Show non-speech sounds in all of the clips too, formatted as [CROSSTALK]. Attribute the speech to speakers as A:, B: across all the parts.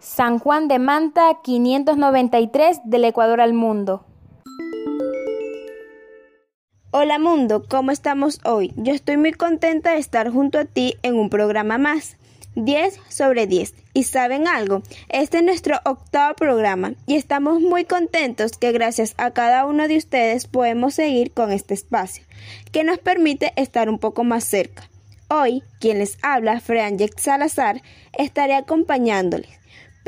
A: San Juan de Manta 593 del Ecuador al mundo.
B: Hola mundo, ¿cómo estamos hoy? Yo estoy muy contenta de estar junto a ti en un programa más. 10 sobre 10. ¿Y saben algo? Este es nuestro octavo programa y estamos muy contentos que gracias a cada uno de ustedes podemos seguir con este espacio, que nos permite estar un poco más cerca. Hoy, quien les habla, Franjek Salazar, estaré acompañándoles.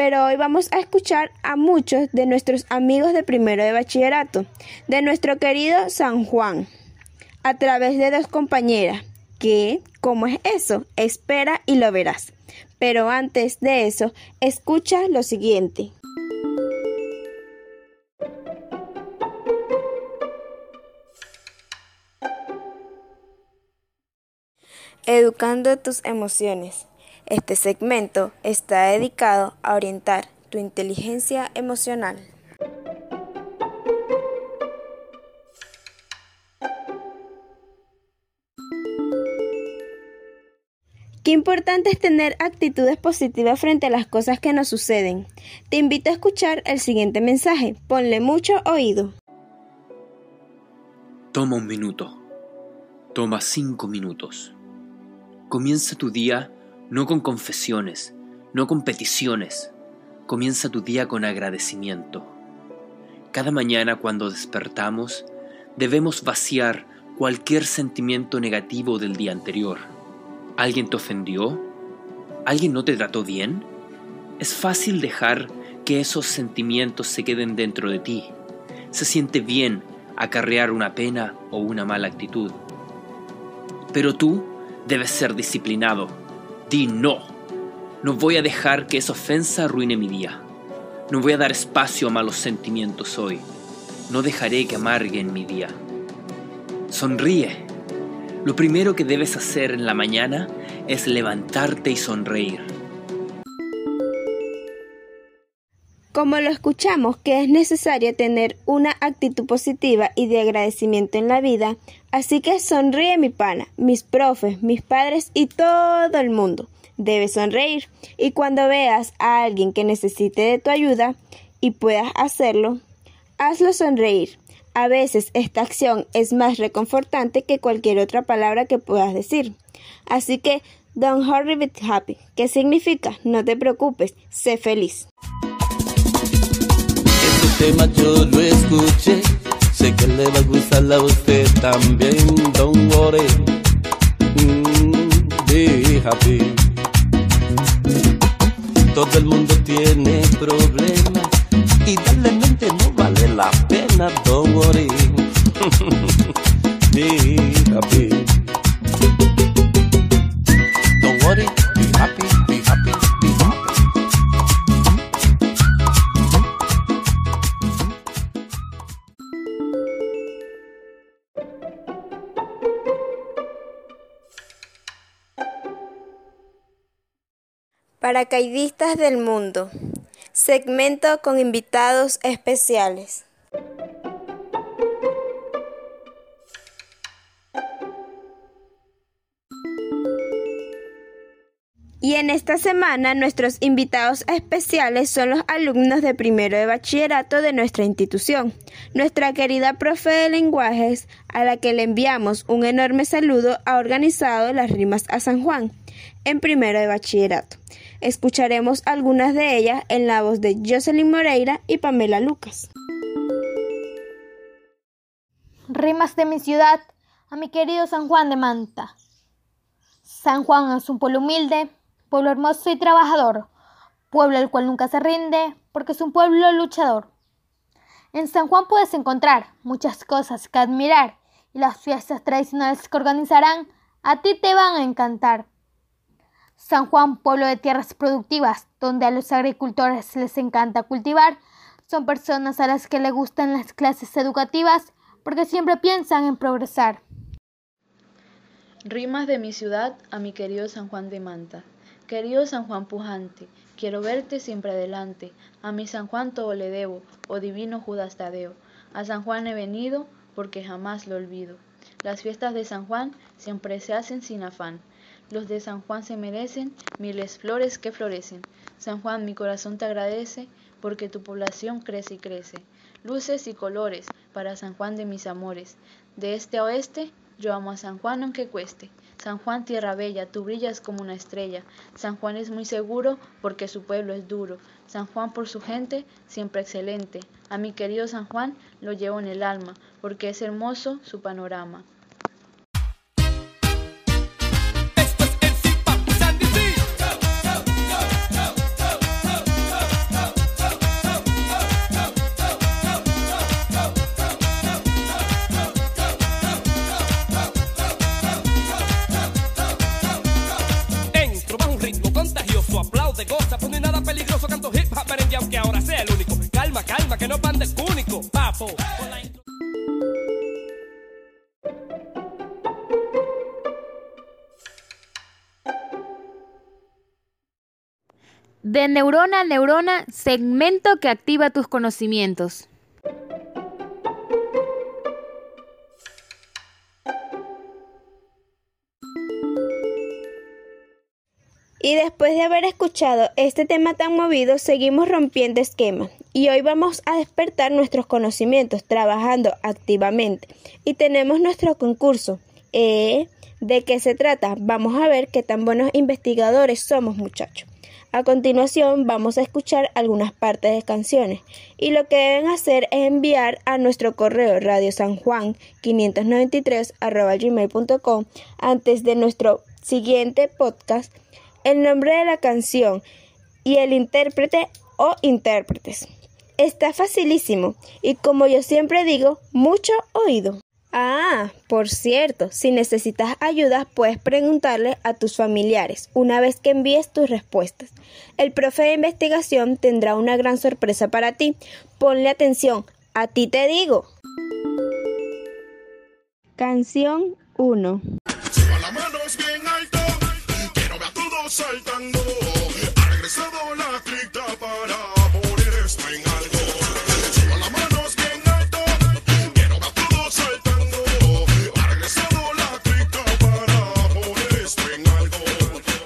B: Pero hoy vamos a escuchar a muchos de nuestros amigos de primero de bachillerato, de nuestro querido San Juan, a través de dos compañeras, que, ¿cómo es eso? Espera y lo verás. Pero antes de eso, escucha lo siguiente. Educando tus emociones. Este segmento está dedicado a orientar tu inteligencia emocional. Qué importante es tener actitudes positivas frente a las cosas que nos suceden. Te invito a escuchar el siguiente mensaje. Ponle mucho oído.
C: Toma un minuto. Toma cinco minutos. Comienza tu día no con confesiones, no con peticiones. Comienza tu día con agradecimiento. Cada mañana cuando despertamos, debemos vaciar cualquier sentimiento negativo del día anterior ¿Alguien te ofendió? ¿Alguien no te trató bien? Es fácil dejar que esos sentimientos se queden dentro de ti. Se siente bien acarrear una pena o una mala actitud. Pero tú debes ser disciplinado. Di no. No voy a dejar que esa ofensa arruine mi día. No voy a dar espacio a malos sentimientos hoy. No dejaré que amarguen mi día. Sonríe. Lo primero que debes hacer en la mañana es levantarte y sonreír.
B: Como lo escuchamos que es necesario tener una actitud positiva y de agradecimiento en la vida, así que sonríe mi pana, mis profes, mis padres y todo el mundo. Debes sonreír y cuando veas a alguien que necesite de tu ayuda y puedas hacerlo, hazlo sonreír. A veces esta acción es más reconfortante que cualquier otra palabra que puedas decir. Así que, don't hurry be happy, ¿Qué significa no te preocupes, sé feliz.
D: Tema yo lo escuché, sé que le va a gustar a usted también, don't worry,
B: Paracaidistas del mundo. Segmento con invitados especiales. Y en esta semana nuestros invitados especiales son los alumnos de primero de bachillerato de nuestra institución. Nuestra querida profe de lenguajes, a la que le enviamos un enorme saludo, ha organizado las rimas a San Juan en primero de bachillerato. Escucharemos algunas de ellas en la voz de Jocelyn Moreira y Pamela Lucas.
E: Rimas de mi ciudad a mi querido San Juan de Manta. San Juan es un pueblo humilde, pueblo hermoso y trabajador, pueblo el cual nunca se rinde porque es un pueblo luchador. En San Juan puedes encontrar muchas cosas que admirar y las fiestas tradicionales que organizarán a ti te van a encantar. San Juan, pueblo de tierras productivas, donde a los agricultores les encanta cultivar, son personas a las que les gustan las clases educativas porque siempre piensan en progresar.
F: Rimas de mi ciudad a mi querido San Juan de Manta. Querido San Juan pujante, quiero verte siempre adelante. A mi San Juan todo le debo, oh divino Judas Tadeo. A San Juan he venido porque jamás lo olvido. Las fiestas de San Juan siempre se hacen sin afán. Los de San Juan se merecen miles flores que florecen. San Juan, mi corazón te agradece porque tu población crece y crece. Luces y colores para San Juan de mis amores. De este a oeste, yo amo a San Juan aunque cueste. San Juan, tierra bella, tú brillas como una estrella. San Juan es muy seguro porque su pueblo es duro. San Juan por su gente, siempre excelente. A mi querido San Juan lo llevo en el alma porque es hermoso su panorama.
G: Aunque ahora sea el único. Calma, calma, que no pan de único, papo.
A: De neurona a neurona, segmento que activa tus conocimientos.
B: Y después de haber escuchado este tema tan movido, seguimos rompiendo esquemas. Y hoy vamos a despertar nuestros conocimientos trabajando activamente. Y tenemos nuestro concurso. Eh, ¿De qué se trata? Vamos a ver qué tan buenos investigadores somos, muchachos. A continuación vamos a escuchar algunas partes de canciones y lo que deben hacer es enviar a nuestro correo radio san juan 593 gmail.com antes de nuestro siguiente podcast el nombre de la canción y el intérprete o intérpretes. Está facilísimo y como yo siempre digo, mucho oído. Ah, por cierto, si necesitas ayuda puedes preguntarle a tus familiares una vez que envíes tus respuestas. El profe de investigación tendrá una gran sorpresa para ti. Ponle atención, a ti te digo. Canción 1.
H: Saltando. Ha regresado la cripta para poner esto en algo. Suba las manos bien alto, quiero ver a todos saltando. Ha regresado la cripta para poner esto en algo.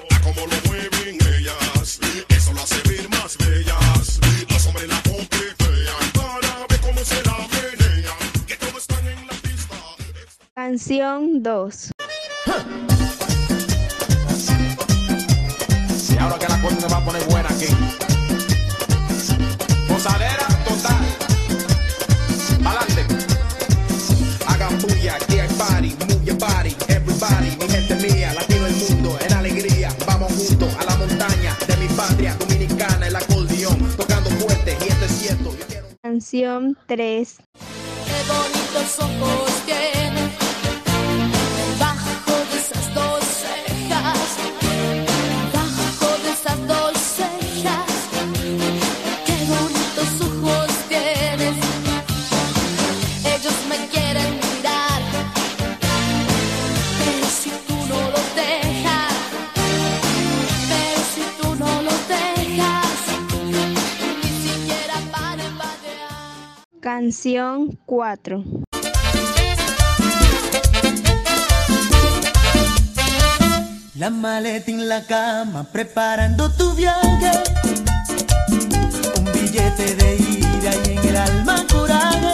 H: A como lo mueven ellas, eso lo hace ver más bellas. Los hombres la coquetean para ver cómo se la menean. Que todos están en la pista.
B: Canción 2. Canción Canción 4.
I: La maleta en la cama preparando tu viaje. Un billete de ida y en el alma coraje.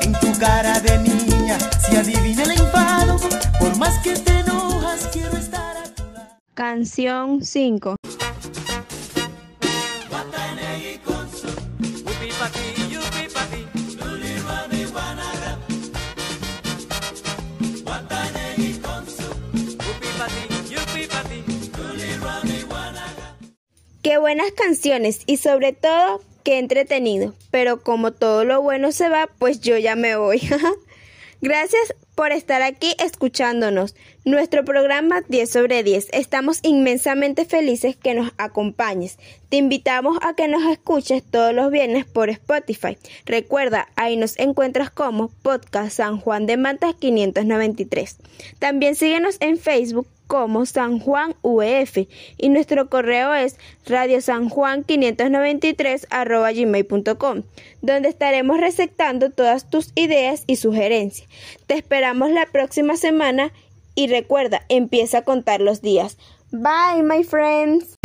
I: En tu cara de niña se adivina el enfado. Por más que te enojas, quiero estar a tu lado.
B: Canción 5. Qué buenas canciones y sobre todo qué entretenido. Pero como todo lo bueno se va, pues yo ya me voy. [LAUGHS] Gracias por estar aquí escuchándonos. Nuestro programa 10 sobre 10. Estamos inmensamente felices que nos acompañes. Te invitamos a que nos escuches todos los viernes por Spotify. Recuerda, ahí nos encuentras como Podcast San Juan de Mantas 593. También síguenos en Facebook como San Juan UEF y nuestro correo es radiosanjuan593 gmail.com donde estaremos receptando todas tus ideas y sugerencias. Te esperamos la próxima semana y recuerda, empieza a contar los días. Bye, my friends.